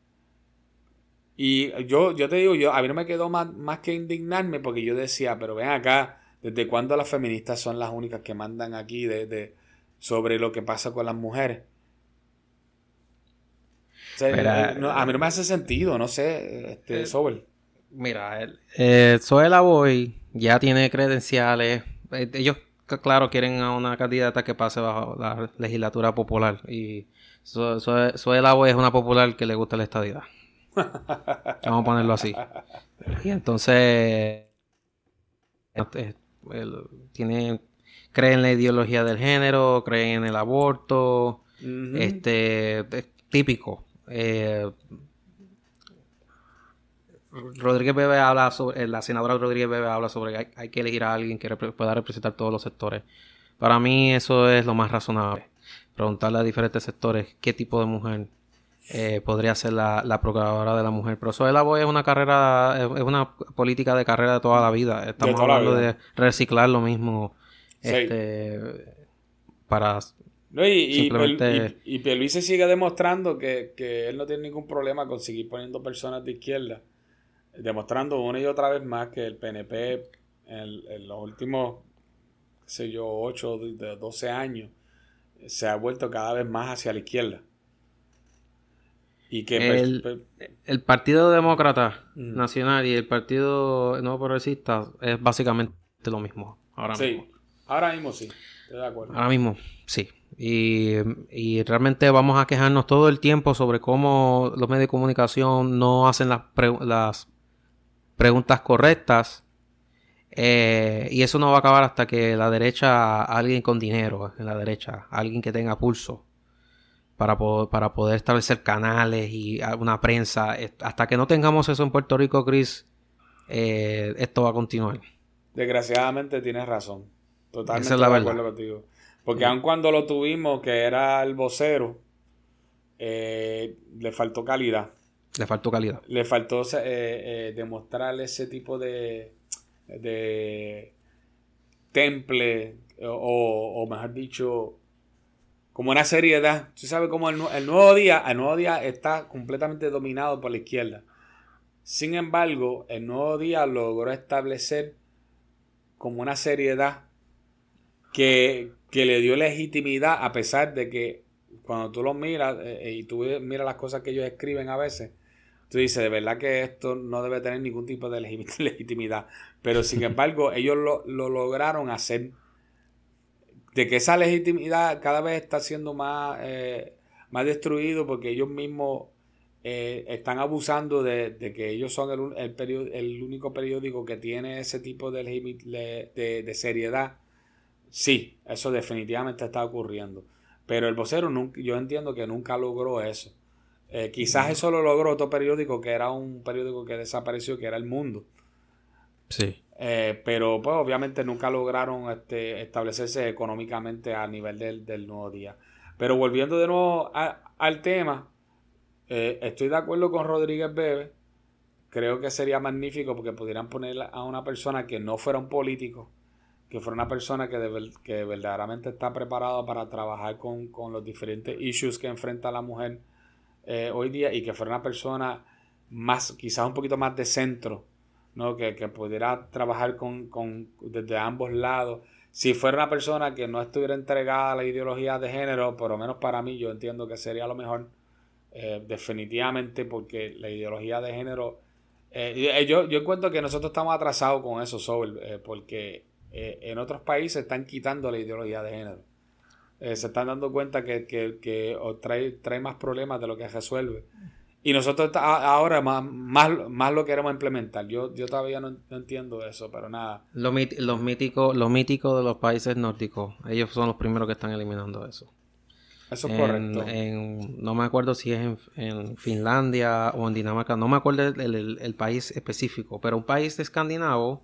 Y yo, yo te digo, yo, a mí no me quedó más, más que indignarme porque yo decía, pero ven acá, ¿desde cuándo las feministas son las únicas que mandan aquí de, sobre lo que pasa con las mujeres? a mí no me hace sentido, no sé, este, sobre. Mira, el, eh, Boy ya tiene credenciales. Eh, ellos, claro, quieren a una candidata que pase bajo la legislatura popular. Y Zoe, la Boy es una popular que le gusta la estadidad. Vamos a ponerlo así. Y entonces, este, tiene, cree en la ideología del género, cree en el aborto. Este, es típico. Eh, Rodríguez Bebe habla sobre, eh, la senadora Rodríguez Bebe habla sobre que hay, que elegir a alguien que pueda representar todos los sectores. Para mí eso es lo más razonable. Preguntarle a diferentes sectores qué tipo de mujer eh, podría ser la, procuradora de la mujer. Pero eso de la voy es una carrera, es una política de carrera de toda la vida. Estamos hablando de reciclar lo mismo este, para no, y, y, se sigue demostrando que, que, él no tiene ningún problema con seguir poniendo personas de izquierda demostrando una y otra vez más que el PNP en, los últimos, qué sé yo, 8, de 12 años, se ha vuelto cada vez más hacia la izquierda. Y que el, el Partido Demócrata mm. Nacional y el Partido Nuevo Progresista es básicamente lo mismo. Ahora sí, ahora mismo sí, estoy de acuerdo. Ahora mismo, sí. Y, y, realmente vamos a quejarnos todo el tiempo sobre cómo los medios de comunicación no hacen las, las preguntas correctas. Eh, y eso no va a acabar hasta que la derecha, alguien con dinero en la derecha, alguien que tenga pulso para, para poder establecer canales y una prensa. Hasta que no tengamos eso en Puerto Rico, Chris, eh, esto va a continuar. Desgraciadamente tienes razón. Totalmente de acuerdo contigo. Porque aun cuando lo tuvimos, que era el vocero, eh, le faltó calidad. Le faltó calidad. Le faltó eh, eh, demostrarle ese tipo de, de temple o, mejor dicho, como una seriedad. Tú sabes cómo el, nuevo día, el nuevo día está completamente dominado por la izquierda. Sin embargo, el nuevo día logró establecer como una seriedad que, que le dio legitimidad a pesar de que cuando tú los miras eh, y tú miras las cosas que ellos escriben a veces, tú dices, de verdad que esto no debe tener ningún tipo de legitimidad. Pero sin embargo, ellos lo, lograron hacer de que esa legitimidad cada vez está siendo más, eh, más destruido porque ellos mismos eh, están abusando de, que ellos son el, el, el, único periódico que tiene ese tipo de, de, de, seriedad. Sí, eso definitivamente está ocurriendo. Pero el vocero nunca, yo entiendo que nunca logró eso. Eh, quizás eso lo logró otro periódico que era un periódico que desapareció, que era El Mundo. Sí. Eh, pero pues obviamente nunca lograron este, establecerse económicamente a nivel del, nuevo día. Pero volviendo de nuevo al tema, eh, estoy de acuerdo con Rodríguez Bebe. Creo que sería magnífico porque pudieran poner a una persona que no fuera un político, que fuera una persona que, que verdaderamente está preparada para trabajar con, con los diferentes issues que enfrenta la mujer eh, hoy día y que fuera una persona más, quizás un poquito más de centro, ¿no? Que, pudiera trabajar con, desde ambos lados. Si fuera una persona que no estuviera entregada a la ideología de género, por lo menos para mí, yo entiendo que sería lo mejor, eh, definitivamente, porque la ideología de género. Eh, yo, yo encuentro que nosotros estamos atrasados con eso, porque en otros países están quitando la ideología de género. Eh, se están dando cuenta que, trae, trae más problemas de lo que resuelve. Y nosotros ahora más, más, lo queremos implementar. Yo, yo todavía no, entiendo eso, pero nada. Los, los, míticos, los míticos de los países nórdicos, ellos son los primeros que están eliminando eso. Eso es correcto. no me acuerdo si es en, Finlandia o en Dinamarca, no me acuerdo el, país específico, pero un país escandinavo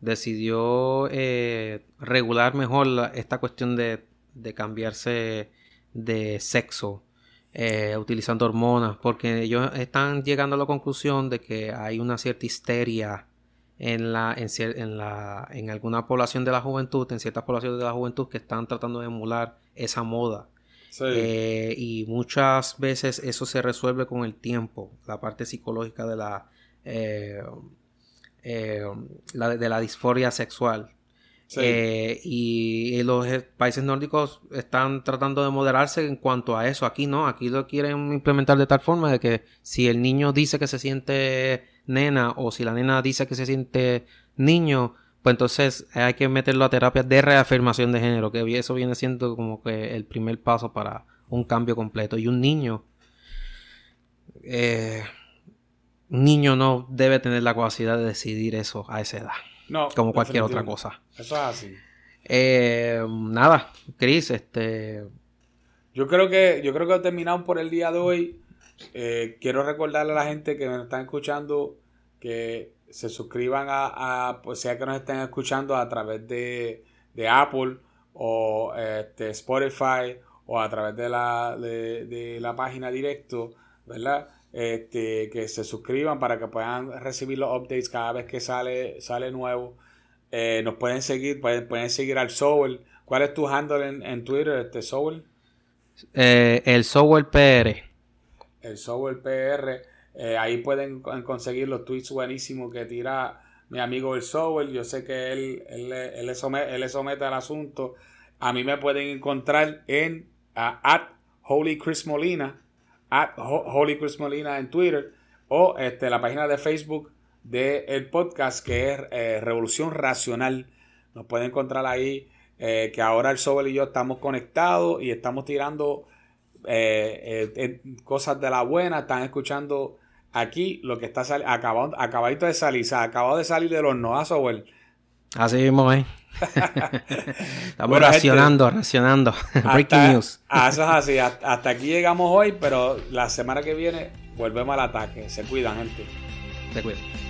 decidió eh, regular mejor esta cuestión de de cambiarse de sexo eh, utilizando hormonas, porque ellos están llegando a la conclusión de que hay una cierta histeria en, la, en, la, en alguna población de la juventud, en ciertas poblaciones de la juventud que están tratando de emular esa moda. Eh, y muchas veces eso se resuelve con el tiempo, la parte psicológica de la, eh, la de la disforia sexual. Eh, y los países nórdicos están tratando de moderarse en cuanto a eso. Aquí no, aquí lo quieren implementar de tal forma de que si el niño dice que se siente nena o si la nena dice que se siente niño, pues entonces hay que meterlo a terapia de reafirmación de género, que eso viene siendo como que el primer paso para un cambio completo. Y un niño, eh, un niño no debe tener la capacidad de decidir eso a esa edad. No. Como cualquier otra cosa. Eso es así. Eh, nada, Chris, este. Yo creo que, yo creo que he terminado por el día de hoy. Eh, quiero recordarle a la gente que me están escuchando que se suscriban a, pues sea que nos estén escuchando a través de, Apple o este, Spotify o a través de la, de la página directo, ¿verdad? este, que se suscriban para que puedan recibir los updates cada vez que sale, sale nuevo. Eh, nos pueden seguir, pueden, pueden seguir al Soul. ¿Cuál es tu handle en, Twitter, este Soul? Eh, el Soul PR. El Soul PR. Eh, ahí pueden conseguir los tweets buenísimos que tira mi amigo el Soul. Yo sé que él, él, él, le, somete, él le somete al asunto. A mí me pueden encontrar en at Holy Chris Molina at Holy Chris Molina en Twitter o este, la página de Facebook del el podcast que es eh, Revolución Racional. Nos pueden encontrar ahí eh, que ahora el Sobel y yo estamos conectados y estamos tirando eh, cosas de la buena. Están escuchando aquí lo que está acabado, acabadito de salir, o acabado de salir de los ¿a Sobel? Así mismo, ¿eh? Estamos racionando, racionando. Breaking news. Ah, eso es así. Hasta aquí llegamos hoy, pero la semana que viene volvemos al ataque. Se cuidan, gente. Se cuidan.